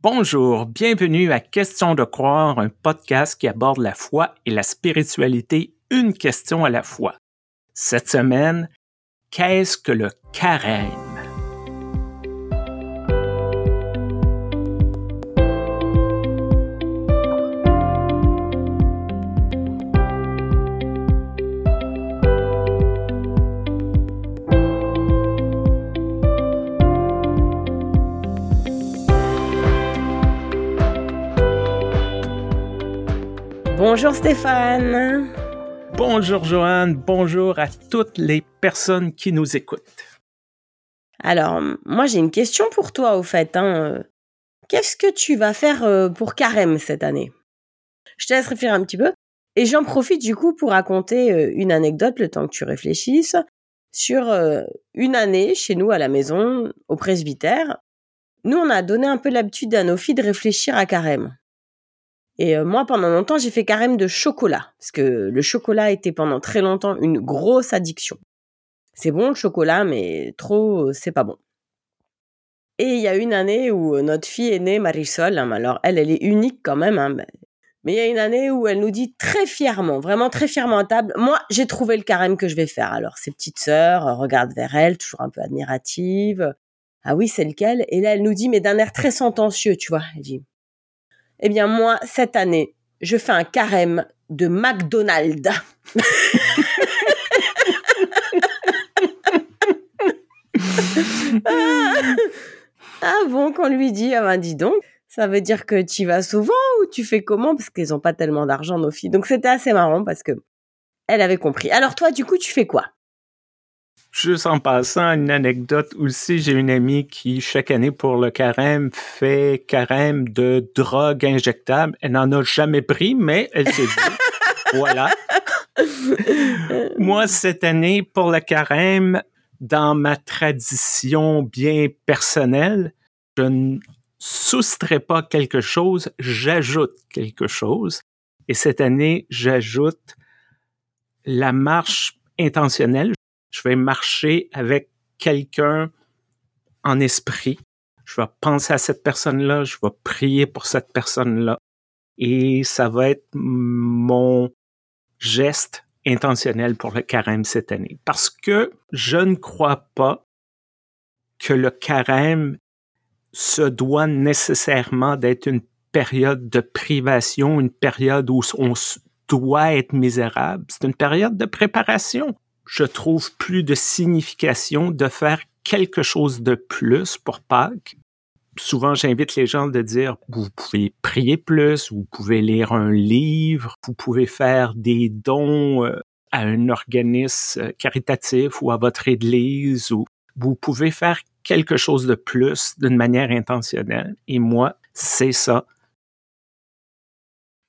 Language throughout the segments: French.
Bonjour, bienvenue à Question de croire, un podcast qui aborde la foi et la spiritualité une question à la fois. Cette semaine, qu'est-ce que le carême? Bonjour Stéphane. Bonjour Joanne, bonjour à toutes les personnes qui nous écoutent. Alors, moi j'ai une question pour toi au fait. Hein. Qu'est-ce que tu vas faire euh, pour Carême cette année? Je te laisse réfléchir un petit peu. Et j'en profite du coup pour raconter euh, une anecdote le temps que tu réfléchisses sur euh, une année chez nous à la maison, au presbytère. Nous, on a donné un peu l'habitude à nos filles de réfléchir à Carême. Et euh, moi, pendant longtemps, j'ai fait carême de chocolat, parce que le chocolat était pendant très longtemps une grosse addiction. C'est bon le chocolat, mais trop, c'est pas bon. Et il y a une année où euh, notre fille est née, Marisol. Hein, alors elle, elle est unique quand même. Hein, mais il y a une année où elle nous dit très fièrement, vraiment très fièrement à table, moi, j'ai trouvé le carême que je vais faire. Alors ses petites sœurs euh, regardent vers elle, toujours un peu admirative. Ah oui, c'est lequel? Et là, elle nous dit, mais d'un air très sentencieux, tu vois. Elle dit, eh bien, moi, cette année, je fais un carême de McDonald's. ah, bon, qu'on lui dit, ah ben dis donc, ça veut dire que tu vas souvent ou tu fais comment? Parce qu'ils n'ont pas tellement d'argent, nos filles. Donc c'était assez marrant parce que elle avait compris. Alors toi, du coup, tu fais quoi? Juste en passant, une anecdote aussi, j'ai une amie qui, chaque année pour le carême, fait carême de drogue injectable. Elle n'en a jamais pris, mais elle s'est dit, voilà. Moi, cette année, pour le carême, dans ma tradition bien personnelle, je ne soustrais pas quelque chose, j'ajoute quelque chose. Et cette année, j'ajoute la marche intentionnelle je vais marcher avec quelqu'un en esprit. Je vais penser à cette personne-là, je vais prier pour cette personne-là. Et ça va être mon geste intentionnel pour le carême cette année. Parce que je ne crois pas que le carême se doit nécessairement d'être une période de privation, une période où on doit être misérable. C'est une période de préparation je trouve plus de signification de faire quelque chose de plus pour Pâques. Souvent, j'invite les gens de dire, vous pouvez prier plus, vous pouvez lire un livre, vous pouvez faire des dons euh, à un organisme caritatif ou à votre église, ou vous pouvez faire quelque chose de plus d'une manière intentionnelle. Et moi, c'est ça.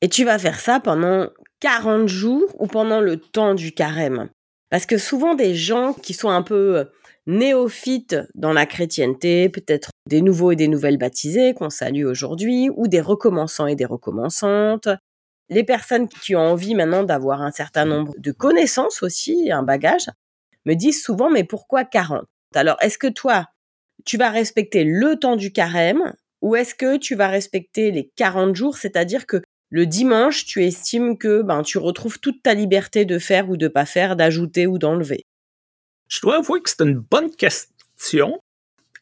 Et tu vas faire ça pendant 40 jours ou pendant le temps du carême? Parce que souvent des gens qui sont un peu euh, néophytes dans la chrétienté, peut-être des nouveaux et des nouvelles baptisés qu'on salue aujourd'hui, ou des recommençants et des recommençantes, les personnes qui ont envie maintenant d'avoir un certain nombre de connaissances aussi, un bagage, me disent souvent mais pourquoi 40 Alors est-ce que toi, tu vas respecter le temps du carême ou est-ce que tu vas respecter les 40 jours, c'est-à-dire que le dimanche, tu estimes que ben, tu retrouves toute ta liberté de faire ou de pas faire, d'ajouter ou d'enlever? Je dois avouer que c'est une bonne question.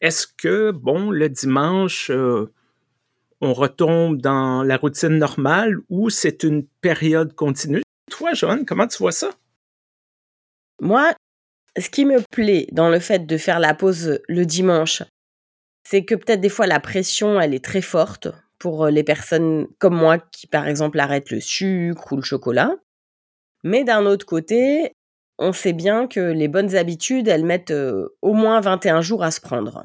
Est-ce que, bon, le dimanche, euh, on retombe dans la routine normale ou c'est une période continue? Toi, Joanne, comment tu vois ça? Moi, ce qui me plaît dans le fait de faire la pause le dimanche, c'est que peut-être des fois la pression, elle est très forte pour euh, les personnes comme moi qui, par exemple, arrêtent le sucre ou le chocolat. Mais d'un autre côté, on sait bien que les bonnes habitudes, elles mettent euh, au moins 21 jours à se prendre.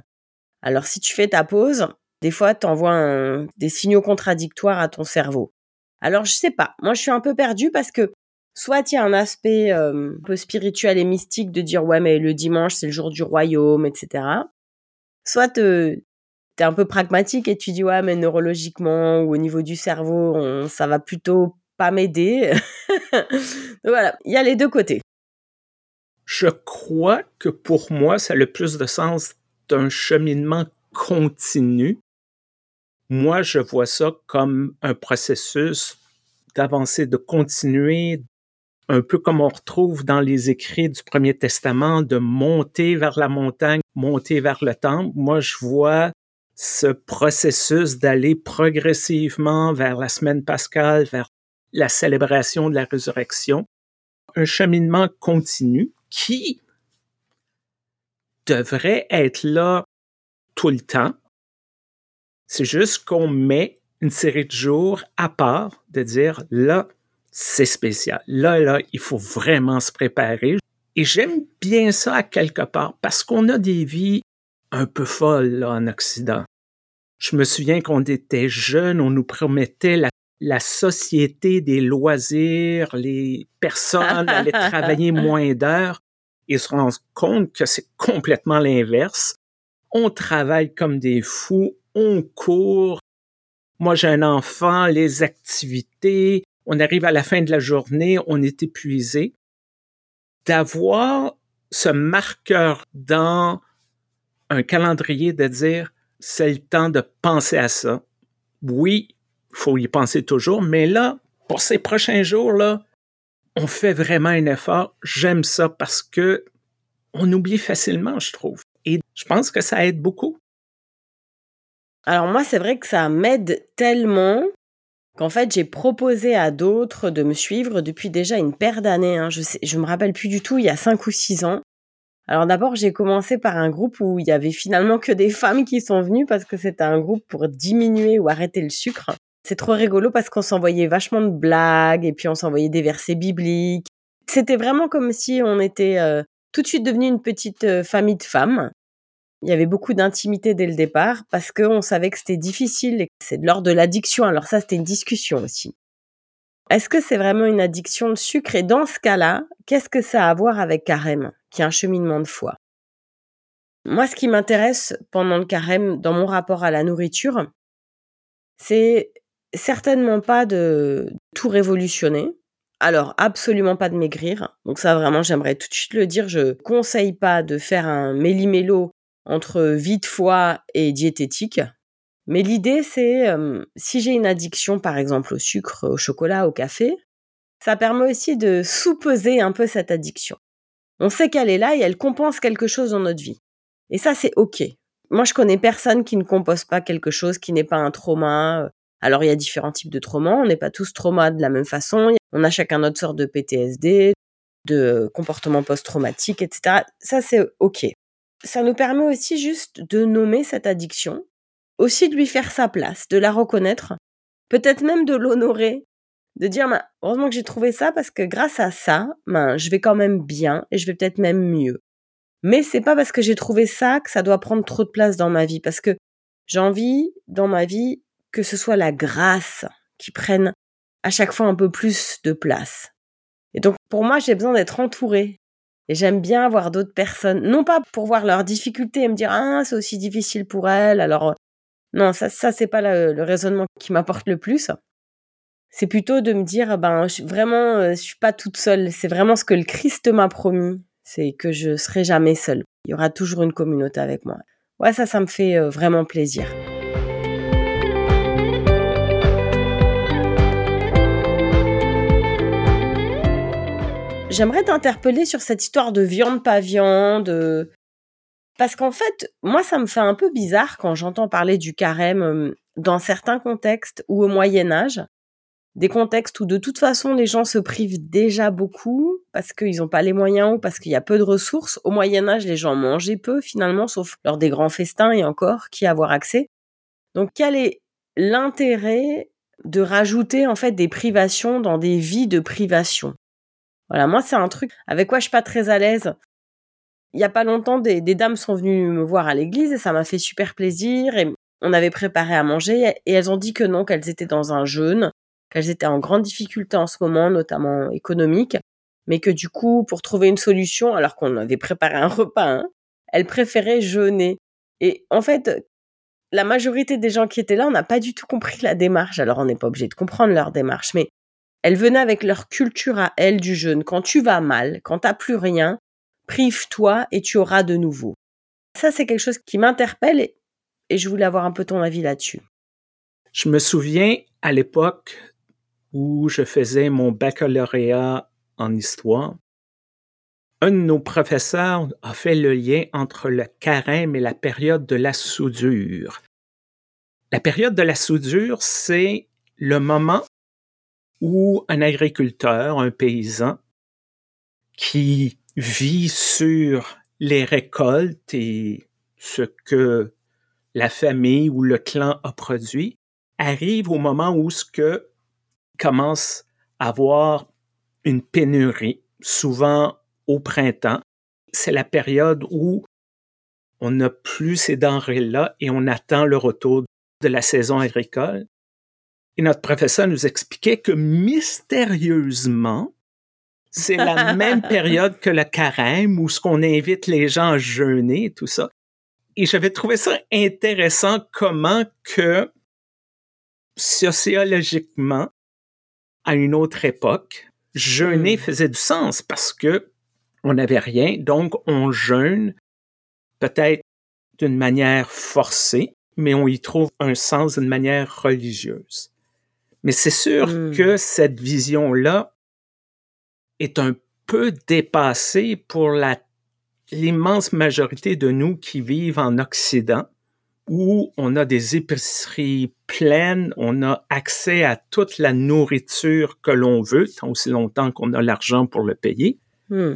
Alors si tu fais ta pause, des fois, tu envoies des signaux contradictoires à ton cerveau. Alors je sais pas, moi je suis un peu perdue parce que soit il y a un aspect euh, un peu spirituel et mystique de dire ouais mais le dimanche c'est le jour du royaume, etc. Soit tu es un peu pragmatique et tu dis ouais mais neurologiquement ou au niveau du cerveau ça va plutôt pas m'aider. Voilà il y a les deux côtés. Je crois que pour moi ça a le plus de sens d'un cheminement continu. Moi, je vois ça comme un processus d'avancer, de continuer, un peu comme on retrouve dans les écrits du Premier Testament, de monter vers la montagne, monter vers le temple. Moi, je vois ce processus d'aller progressivement vers la semaine pascale, vers la célébration de la résurrection, un cheminement continu qui devrait être là tout le temps. C'est juste qu'on met une série de jours à part de dire là, c'est spécial. Là, là, il faut vraiment se préparer. Et j'aime bien ça à quelque part parce qu'on a des vies un peu folles là, en Occident. Je me souviens qu'on était jeunes, on nous promettait la, la société des loisirs, les personnes allaient travailler moins d'heures et se rendre compte que c'est complètement l'inverse. On travaille comme des fous, on court. Moi, j'ai un enfant, les activités, on arrive à la fin de la journée, on est épuisé. D'avoir ce marqueur dans un calendrier de dire c'est le temps de penser à ça. Oui, il faut y penser toujours, mais là, pour ces prochains jours là, on fait vraiment un effort. J'aime ça parce que on oublie facilement, je trouve. Et je pense que ça aide beaucoup. Alors moi, c'est vrai que ça m'aide tellement qu'en fait, j'ai proposé à d'autres de me suivre depuis déjà une paire d'années. Hein. Je ne me rappelle plus du tout, il y a cinq ou six ans. Alors d'abord, j'ai commencé par un groupe où il y avait finalement que des femmes qui sont venues parce que c'était un groupe pour diminuer ou arrêter le sucre. C'est trop rigolo parce qu'on s'envoyait vachement de blagues et puis on s'envoyait des versets bibliques. C'était vraiment comme si on était euh, tout de suite devenu une petite euh, famille de femmes. Il y avait beaucoup d'intimité dès le départ parce qu'on savait que c'était difficile et que c'est de l'ordre de l'addiction. Alors ça, c'était une discussion aussi. Est-ce que c'est vraiment une addiction de sucre? Et dans ce cas-là, qu'est-ce que ça a à voir avec carême, qui est un cheminement de foi Moi, ce qui m'intéresse pendant le carême, dans mon rapport à la nourriture, c'est certainement pas de tout révolutionner. Alors, absolument pas de maigrir. Donc ça, vraiment, j'aimerais tout de suite le dire. Je conseille pas de faire un méli-mélo entre vie de foi et diététique. Mais l'idée, c'est si j'ai une addiction, par exemple, au sucre, au chocolat, au café, ça permet aussi de sous-peser un peu cette addiction. On sait qu'elle est là et elle compense quelque chose dans notre vie. Et ça, c'est OK. Moi, je connais personne qui ne compose pas quelque chose qui n'est pas un trauma. Alors, il y a différents types de traumas. On n'est pas tous traumas de la même façon. On a chacun notre sorte de PTSD, de comportement post-traumatique, etc. Ça, c'est OK ça nous permet aussi juste de nommer cette addiction, aussi de lui faire sa place, de la reconnaître, peut-être même de l'honorer, de dire bah, heureusement que j'ai trouvé ça parce que grâce à ça, ben, je vais quand même bien et je vais peut-être même mieux. Mais c'est pas parce que j'ai trouvé ça que ça doit prendre trop de place dans ma vie parce que j'ai envie dans ma vie que ce soit la grâce qui prenne à chaque fois un peu plus de place. Et donc pour moi, j'ai besoin d'être entourée et j'aime bien voir d'autres personnes, non pas pour voir leurs difficultés et me dire ah c'est aussi difficile pour elles. Alors euh, non, ça ça c'est pas le, raisonnement qui m'apporte le plus. C'est plutôt de me dire ben je, vraiment euh, je suis pas toute seule. C'est vraiment ce que le Christ m'a promis, c'est que je serai jamais seule. Il y aura toujours une communauté avec moi. Ouais ça ça me fait euh, vraiment plaisir. J'aimerais t'interpeller sur cette histoire de viande pas viande. Euh, parce qu'en fait, moi, ça me fait un peu bizarre quand j'entends parler du carême dans certains contextes ou au Moyen Âge. Des contextes où de toute façon les gens se privent déjà beaucoup parce qu'ils n'ont pas les moyens ou parce qu'il y a peu de ressources. Au Moyen Âge, les gens mangeaient peu finalement, sauf lors des grands festins et encore qui avoir accès. Donc quel est l'intérêt de rajouter en fait des privations dans des vies de privation? Voilà, moi, c'est un truc avec quoi je suis pas très à l'aise. Il y a pas longtemps, des, dames sont venues me voir à l'église et ça m'a fait super plaisir. Et on avait préparé à manger et elles ont dit que non, qu'elles étaient dans un jeûne, qu'elles étaient en grande difficulté en ce moment, notamment économique, mais que du coup, pour trouver une solution, alors qu'on avait préparé un repas, hein, elles préféraient jeûner. Et en fait, la majorité des gens qui étaient là, on n'a pas du tout compris la démarche. Alors, on n'est pas obligé de comprendre leur démarche, mais elles venaient avec leur culture à elles du jeûne. Quand tu vas mal, quand t'as plus rien, prive-toi et tu auras de nouveau. Ça, c'est quelque chose qui m'interpelle et, je voulais avoir un peu ton avis là-dessus. Je me souviens à l'époque où je faisais mon baccalauréat en histoire, un de nos professeurs a fait le lien entre le carême et la période de la soudure. La période de la soudure, c'est le moment où un agriculteur, un paysan, qui vit sur les récoltes et ce que la famille ou le clan a produit, arrive au moment où ce que commence à avoir une pénurie, souvent au printemps. C'est la période où on n'a plus ces denrées-là et on attend le retour de la saison agricole. Et notre professeur nous expliquait que mystérieusement, c'est la même période que le carême où ce qu'on invite les gens à jeûner, tout ça. Et j'avais trouvé ça intéressant comment que sociologiquement, à une autre époque, jeûner hmm. faisait du sens parce que on n'avait rien, donc on jeûne peut-être d'une manière forcée, mais on y trouve un sens d'une manière religieuse. Mais c'est sûr hmm. que cette vision-là est un peu dépassée pour l'immense majorité de nous qui vivent en Occident, où on a des épiceries pleines, on a accès à toute la nourriture que l'on veut, tant aussi longtemps qu'on a l'argent pour le payer. Hmm.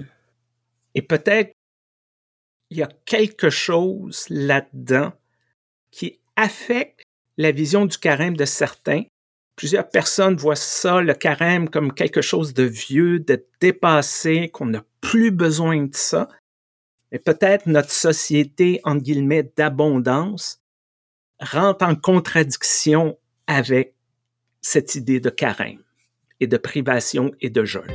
Et peut-être il y a quelque chose là-dedans qui affecte la vision du carême de certains. Plusieurs personnes voient ça, le carême, comme quelque chose de vieux, de dépassé, qu'on n'a plus besoin de ça. Et peut-être notre société, en guillemets, d'abondance rentre en contradiction avec cette idée de carême et de privation et de jeûne.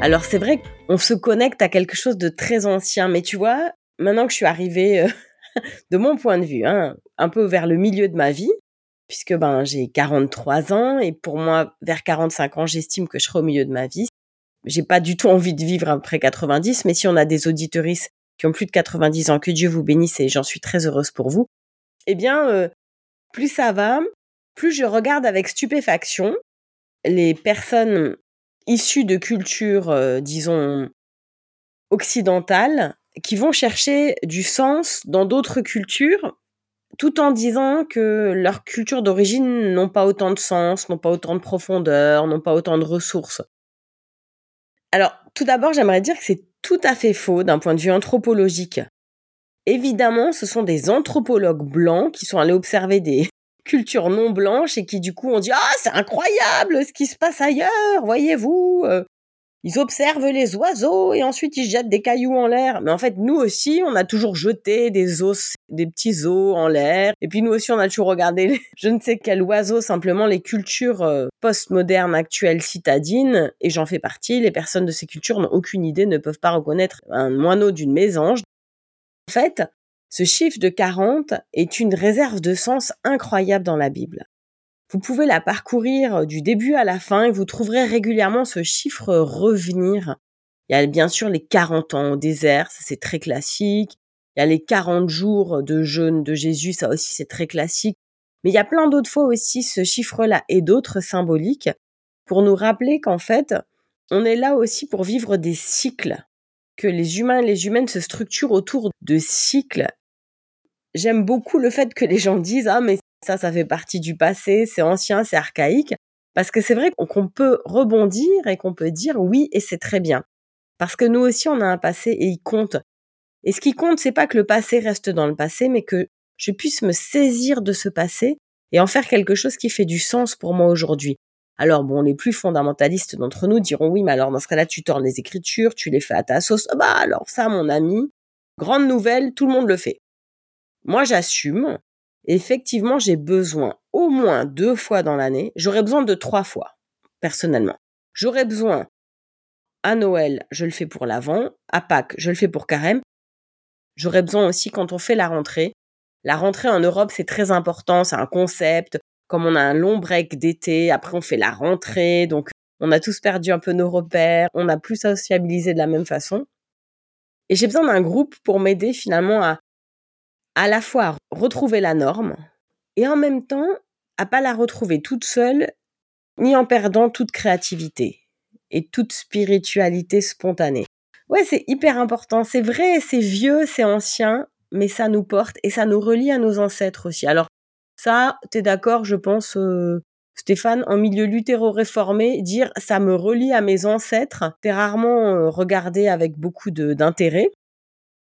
Alors c'est vrai qu'on se connecte à quelque chose de très ancien, mais tu vois, maintenant que je suis arrivée, euh, de mon point de vue, hein, un peu vers le milieu de ma vie, puisque ben j'ai 43 ans et pour moi, vers 45 ans, j'estime que je serai au milieu de ma vie. J'ai pas du tout envie de vivre après 90, mais si on a des auditoristes qui ont plus de 90 ans, que Dieu vous bénisse et j'en suis très heureuse pour vous, eh bien, euh, plus ça va, plus je regarde avec stupéfaction les personnes issus de cultures, euh, disons, occidentales, qui vont chercher du sens dans d'autres cultures, tout en disant que leurs cultures d'origine n'ont pas autant de sens, n'ont pas autant de profondeur, n'ont pas autant de ressources. Alors, tout d'abord, j'aimerais dire que c'est tout à fait faux d'un point de vue anthropologique. Évidemment, ce sont des anthropologues blancs qui sont allés observer des, culture non blanche et qui du coup ont dit ah c'est incroyable ce qui se passe ailleurs, voyez-vous. Ils observent les oiseaux et ensuite ils jettent des cailloux en l'air. Mais en fait, nous aussi, on a toujours jeté des os, des petits os en l'air. Et puis nous aussi, on a toujours regardé je ne sais quel oiseau, simplement les cultures euh, postmodernes actuelles citadines. Et j'en fais partie. Les personnes de ces cultures n'ont aucune idée, ne peuvent pas reconnaître un moineau d'une mésange. En fait, ce chiffre de 40 est une réserve de sens incroyable dans la Bible. Vous pouvez la parcourir du début à la fin et vous trouverez régulièrement ce chiffre revenir. Il y a bien sûr les 40 ans au désert, ça c'est très classique. Il y a les 40 jours de jeûne de Jésus, ça aussi c'est très classique. Mais il y a plein d'autres fois aussi ce chiffre-là et d'autres symboliques pour nous rappeler qu'en fait, on est là aussi pour vivre des cycles que les humains et les humaines se structurent autour de cycles. J'aime beaucoup le fait que les gens disent ah mais ça ça fait partie du passé, c'est ancien, c'est archaïque parce que c'est vrai qu'on peut rebondir et qu'on peut dire oui et c'est très bien. Parce que nous aussi on a un passé et il compte. Et ce qui compte c'est pas que le passé reste dans le passé mais que je puisse me saisir de ce passé et en faire quelque chose qui fait du sens pour moi aujourd'hui. Alors bon, les plus fondamentalistes d'entre nous diront oui, mais alors dans ce cas-là, tu tornes les écritures, tu les fais à ta sauce. Ah bah alors ça, mon ami, grande nouvelle, tout le monde le fait. Moi, j'assume. Effectivement, j'ai besoin au moins deux fois dans l'année. J'aurais besoin de trois fois, personnellement. J'aurais besoin à Noël, je le fais pour l'Avent. À Pâques, je le fais pour Carême. J'aurais besoin aussi quand on fait la rentrée. La rentrée en Europe, c'est très important, c'est un concept comme on a un long break d'été, après on fait la rentrée, donc on a tous perdu un peu nos repères, on n'a plus sociabilisé de la même façon. Et j'ai besoin d'un groupe pour m'aider finalement à à la fois retrouver la norme et en même temps à pas la retrouver toute seule ni en perdant toute créativité et toute spiritualité spontanée. Ouais, c'est hyper important. C'est vrai, c'est vieux, c'est ancien, mais ça nous porte et ça nous relie à nos ancêtres aussi. Alors ça, t'es d'accord, je pense, euh, Stéphane, en milieu luthéro-réformé, dire ça me relie à mes ancêtres, t'es rarement euh, regardé avec beaucoup d'intérêt.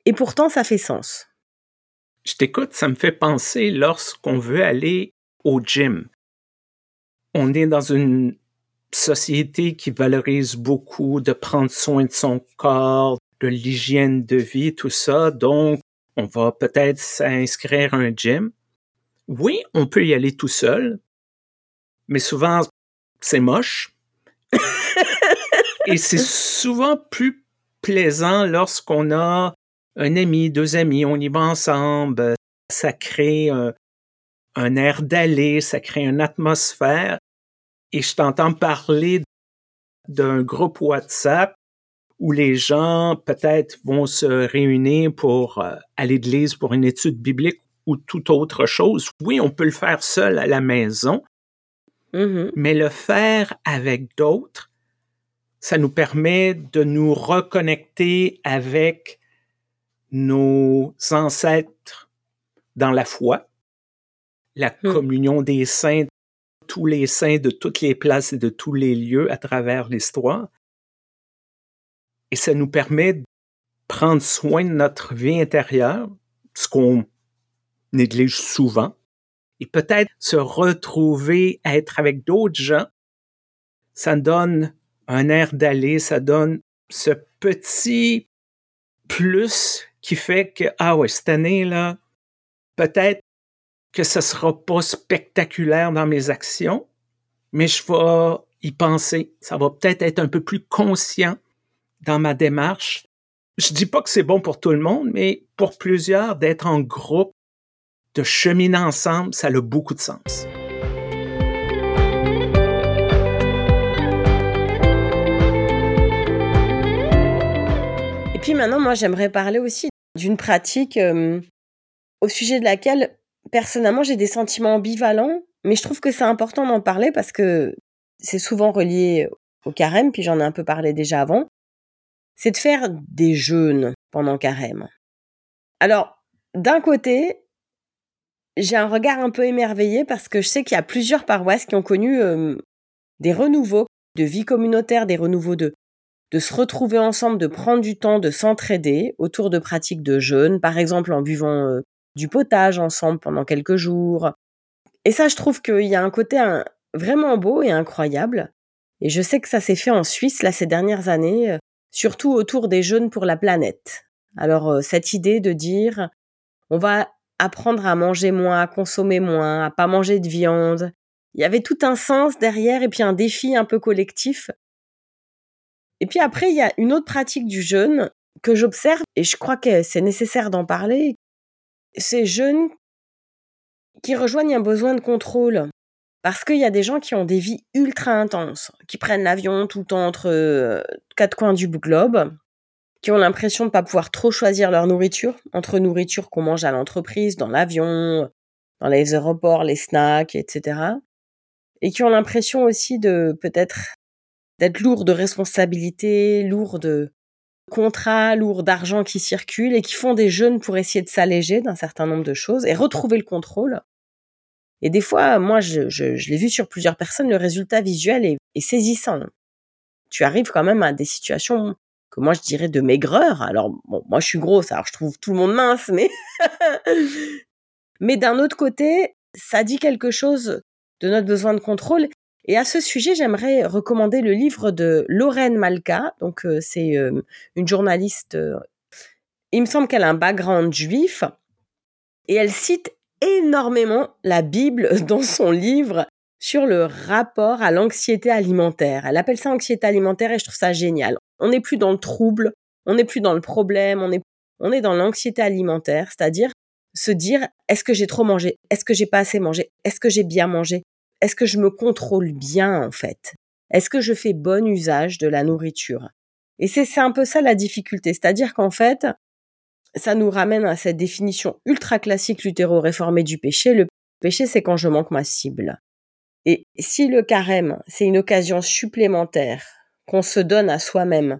Et pourtant, ça fait sens. Je t'écoute, ça me fait penser lorsqu'on veut aller au gym. On est dans une société qui valorise beaucoup de prendre soin de son corps, de l'hygiène de vie, tout ça. Donc, on va peut-être s'inscrire à un gym. Oui, on peut y aller tout seul, mais souvent, c'est moche. Et c'est souvent plus plaisant lorsqu'on a un ami, deux amis, on y va ensemble. Ça crée un, un air d'aller, ça crée une atmosphère et je t'entends parler d'un groupe WhatsApp où les gens peut-être vont se réunir pour euh, aller de l'église pour une étude biblique ou toute autre chose. Oui, on peut le faire seul à la maison, mmh mais le faire avec d'autres, ça nous permet de nous reconnecter avec nos ancêtres dans la foi, la Mmh. communion des saints tous les saints de toutes les places et de tous les lieux à travers l'histoire. Et ça nous permet de prendre soin de notre vie intérieure, ce qu'on néglige souvent, et peut-être se retrouver à être avec d'autres gens. Ça donne un air d'aller, ça donne ce petit plus qui fait que, ah ouais, cette année-là, peut-être que ce sera pas spectaculaire dans mes actions, mais je vais y penser. Ça va peut-être être un peu plus conscient dans ma démarche. Je dis pas que c'est bon pour tout le monde, mais pour plusieurs, d'être en groupe, de cheminer ensemble, ça a beaucoup de sens. Puis maintenant, moi, j'aimerais parler aussi d'une pratique euh, au sujet de laquelle personnellement, j'ai des sentiments ambivalents, mais je trouve que c'est important d'en parler parce que c'est souvent relié au carême, puis j'en ai un peu parlé déjà avant. C'est de faire des jeûnes pendant carême. Alors, d'un côté, j'ai un regard un peu émerveillé parce que je sais qu'il y a plusieurs paroisses qui ont connu euh, des renouveaux de vie communautaire, des renouveaux de, de se retrouver ensemble, de prendre du temps, de s'entraider autour de pratiques de jeûne, par exemple en buvant euh, du potage ensemble pendant quelques jours. Et ça, je trouve qu'il y a un côté vraiment beau et incroyable. Et je sais que ça s'est fait en Suisse là ces dernières années, euh, surtout autour des jeunes pour la planète. Alors euh, cette idée de dire on va apprendre à manger moins, à consommer moins, à pas manger de viande. Il y avait tout un sens derrière et puis un défi un peu collectif. Et puis après, il y a une autre pratique du jeûne que j'observe et je crois que c'est nécessaire d'en parler, ces jeunes qui rejoignent un besoin de contrôle. Parce qu'il y a des gens qui ont des vies ultra intenses, qui prennent l'avion tout le temps entre euh, quatre coins du globe, qui ont l'impression de ne pas pouvoir trop choisir leur nourriture, entre nourriture qu'on mange à l'entreprise, dans l'avion, dans les aéroports, les snacks, etc. Et qui ont l'impression aussi de peut-être d'être lourds de responsabilités, lourds de contrats lourds d'argent qui circulent et qui font des jeûnes pour essayer de s'alléger d'un certain nombre de choses et retrouver le contrôle. Et des fois, moi, je, l'ai vu sur plusieurs personnes, le résultat visuel est, saisissant. Tu arrives quand même à des situations que moi je dirais de maigreur. Alors, moi je suis grosse, alors je trouve tout le monde mince, mais... mais d'un autre côté, ça dit quelque chose de notre besoin de contrôle et à ce sujet, j'aimerais recommander le livre de Lorraine Malka. Donc, euh, c'est euh, une journaliste. Euh, il me semble qu'elle a un background juif. Et elle cite énormément la Bible dans son livre sur le rapport à l'anxiété alimentaire. Elle appelle ça anxiété alimentaire et je trouve ça génial. On n'est plus dans le trouble, on n'est plus dans le problème, on est, on est dans l'anxiété alimentaire, c'est-à-dire se dire est-ce que j'ai trop mangé? Est-ce que j'ai pas assez mangé? Est-ce que j'ai bien mangé? Est-ce que je me contrôle bien en fait? Est-ce que je fais bon usage de la nourriture? Et c'est un peu ça la difficulté. C'est-à-dire qu'en fait, ça nous ramène à cette définition ultra classique lutéro-réformée du péché. Le péché, c'est quand je manque ma cible. Et si le carême, c'est une occasion supplémentaire qu'on se donne à soi-même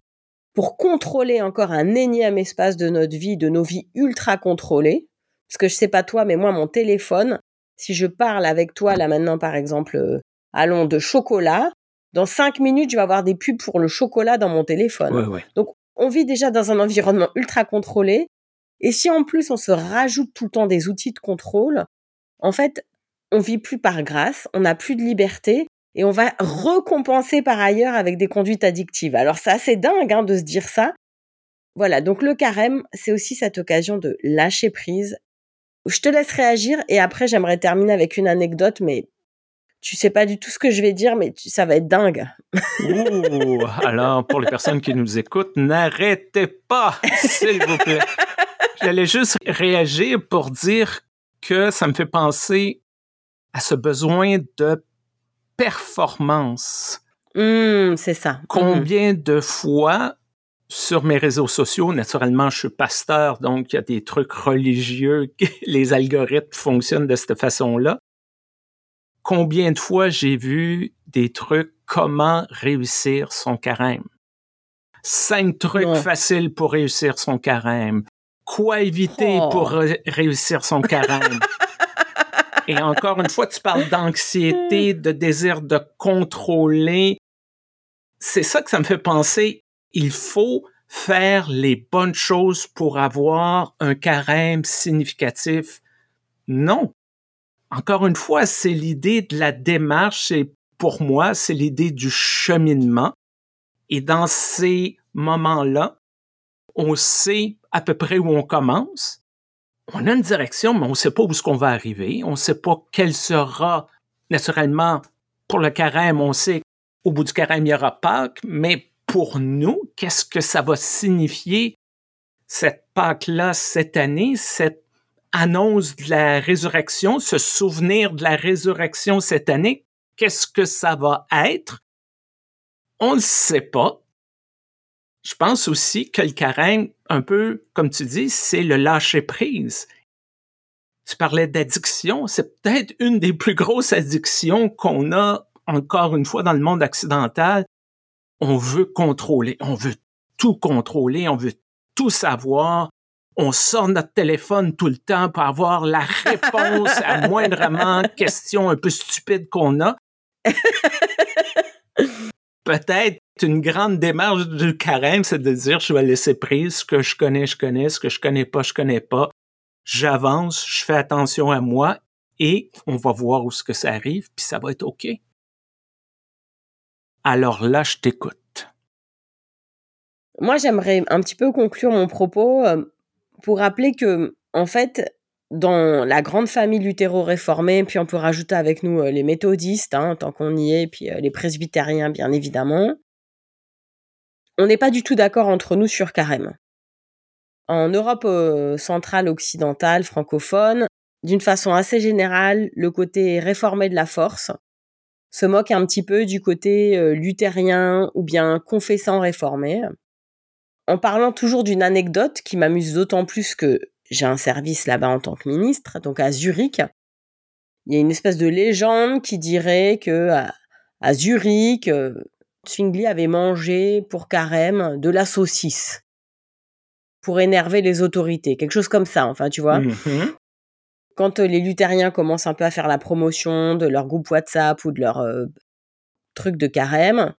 pour contrôler encore un énième espace de notre vie, de nos vies ultra contrôlées, parce que je sais pas toi, mais moi, mon téléphone, si je parle avec toi là maintenant, par exemple, euh, allons de chocolat, dans cinq minutes, je vais avoir des pubs pour le chocolat dans mon téléphone. Donc, on vit déjà dans un environnement ultra contrôlé. Et si en plus on se rajoute tout le temps des outils de contrôle, en fait, on vit plus par grâce, on n'a plus de liberté et on va recompenser par ailleurs avec des conduites addictives. Alors c'est assez dingue hein, de se dire ça. Voilà, donc le carême, c'est aussi cette occasion de lâcher prise. Je te laisse réagir et après j'aimerais terminer avec une anecdote, mais tu sais pas du tout ce que je vais dire, mais ça va être dingue. Ouh, alors pour les personnes qui nous écoutent, n'arrêtez pas, s'il vous plaît. J'allais juste réagir pour dire que ça me fait penser à ce besoin de performance. Mmh, c'est ça. Mmh. Combien de fois sur mes réseaux sociaux, naturellement, je suis pasteur, donc il y a des trucs religieux, les algorithmes fonctionnent de cette façon-là. Combien de fois j'ai vu des trucs comment réussir son carême? Cinq trucs faciles pour réussir son carême. Quoi éviter pour oh. réussir son carême? Et encore une fois, tu parles d'anxiété, de désir de contrôler. C'est ça que ça me fait penser. Il faut faire les bonnes choses pour avoir un carême significatif. Non. Encore une fois, c'est l'idée de la démarche et pour moi, c'est l'idée du cheminement. Et dans ces moments-là, on sait à peu près où on commence, on a une direction, mais on ne sait pas où est-ce qu'on va arriver. On ne sait pas quelle sera, naturellement, pour le carême, on sait qu'au bout du carême, il y aura Pâques, mais pour nous, qu'est-ce que ça va signifier, cette Pâques-là, cette année, cette annonce de la résurrection, ce souvenir de la résurrection cette année? Qu'est-ce que ça va être? On ne sait pas. Je pense aussi que le carême, un peu comme tu dis, c'est le lâcher prise. Tu parlais d'addiction, c'est peut-être une des plus grosses addictions qu'on a encore une fois dans le monde occidental. On veut contrôler, on veut tout contrôler, on veut tout savoir. On sort notre téléphone tout le temps pour avoir la réponse à moindrement question un peu stupide qu'on a. peut-être une grande démarche du carême, c'est de dire je vais laisser prise, ce que je connais, je connais, ce que je connais pas, je connais pas. J'avance, je fais attention à moi et on va voir où ce que ça arrive, puis ça va être OK. Alors là, je t'écoute. Moi, j'aimerais un petit peu conclure mon propos euh, pour rappeler que, en fait, dans la grande famille luthéro-réformée, puis on peut rajouter avec nous euh, les méthodistes, hein, tant qu'on y est, puis euh, les presbytériens, bien évidemment. On n'est pas du tout d'accord entre nous sur carême. En Europe centrale, occidentale, francophone, d'une façon assez générale, le côté réformé de la force se moque un petit peu du côté luthérien ou bien confessant réformé. En parlant toujours d'une anecdote qui m'amuse d'autant plus que j'ai un service là-bas en tant que ministre, donc à Zurich. Il y a une espèce de légende qui dirait que à, Zurich, euh, Zwingli avait mangé pour carême de la saucisse pour énerver les autorités, quelque chose comme ça, enfin, tu vois. Mm-hmm. Quand euh, les luthériens commencent un peu à faire la promotion de leur groupe WhatsApp ou de leur euh, truc de carême,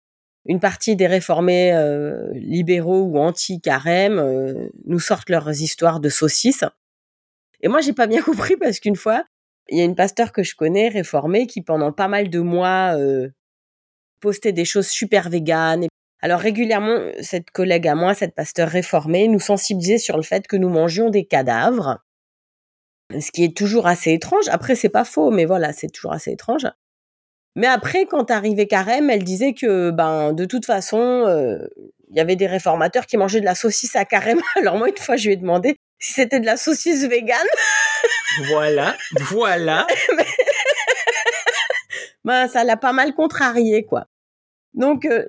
une partie des réformés euh, libéraux ou anti-carême nous sortent leurs histoires de saucisses. Et moi, j'ai pas bien compris parce qu'une fois, il y a une pasteur que je connais, réformée, qui pendant pas mal de mois postait des choses super véganes. Alors régulièrement, cette collègue à moi, cette pasteur réformée, nous sensibilisait sur le fait que nous mangions des cadavres. Ce qui est toujours assez étrange. Après, c'est pas faux, mais voilà, c'est toujours assez étrange. Mais après, quand arrivait Carême, elle disait que, ben, de toute façon, euh, il y avait des réformateurs qui mangeaient de la saucisse à Carême. Alors moi, une fois, je lui ai demandé si c'était de la saucisse végane. Voilà, voilà. ben, ça l'a pas mal contrarié, quoi. Donc, euh,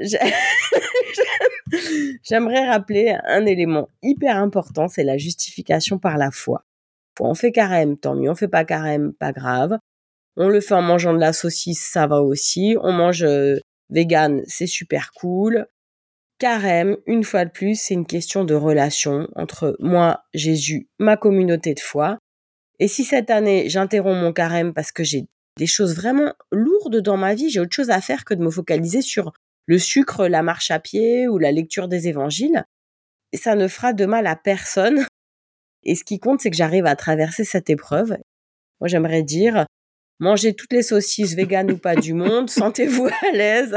J'aimerais rappeler un élément hyper important, c'est la justification par la foi. On fait carême, tant mieux. On fait pas carême, pas grave. On le fait en mangeant de la saucisse, ça va aussi. On mange euh, vegan, c'est super cool. Carême, une fois de plus, c'est une question de relation entre moi, Jésus, ma communauté de foi. Et si cette année, j'interromps mon carême parce que j'ai des choses vraiment lourdes dans ma vie, j'ai autre chose à faire que de me focaliser sur le sucre, la marche à pied ou la lecture des évangiles, ça ne fera de mal à personne. Et ce qui compte, c'est que j'arrive à traverser cette épreuve. Moi, j'aimerais dire, mangez toutes les saucisses véganes ou pas du monde, sentez-vous à l'aise.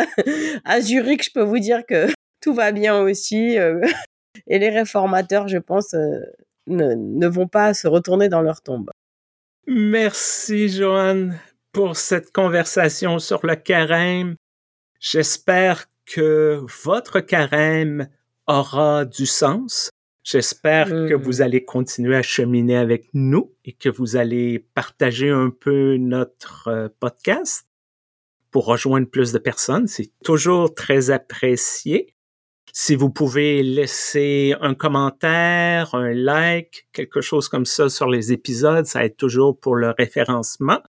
À Zurich, je peux vous dire que tout va bien aussi. Euh, et les réformateurs, je pense, euh, ne, ne vont pas se retourner dans leur tombe. Merci, Joanne, pour cette conversation sur le carême. J'espère que votre carême aura du sens. J'espère que mmh. vous allez continuer à cheminer avec nous et que vous allez partager un peu notre euh, podcast pour rejoindre plus de personnes. C'est toujours très apprécié. Si vous pouvez laisser un commentaire, un like, quelque chose comme ça sur les épisodes, ça aide toujours pour le référencement.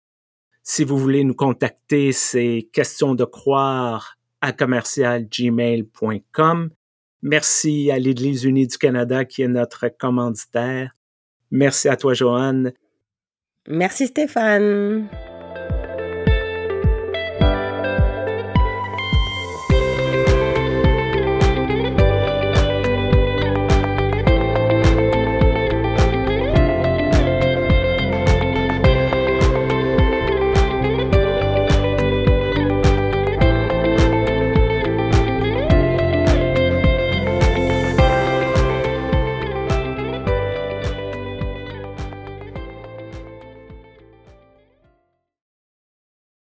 Si vous voulez nous contacter, c'est question de croire à commercialgmail.com. Merci à l'Église unie du Canada qui est notre commanditaire. Merci à toi, Joanne. Merci, Stéphane.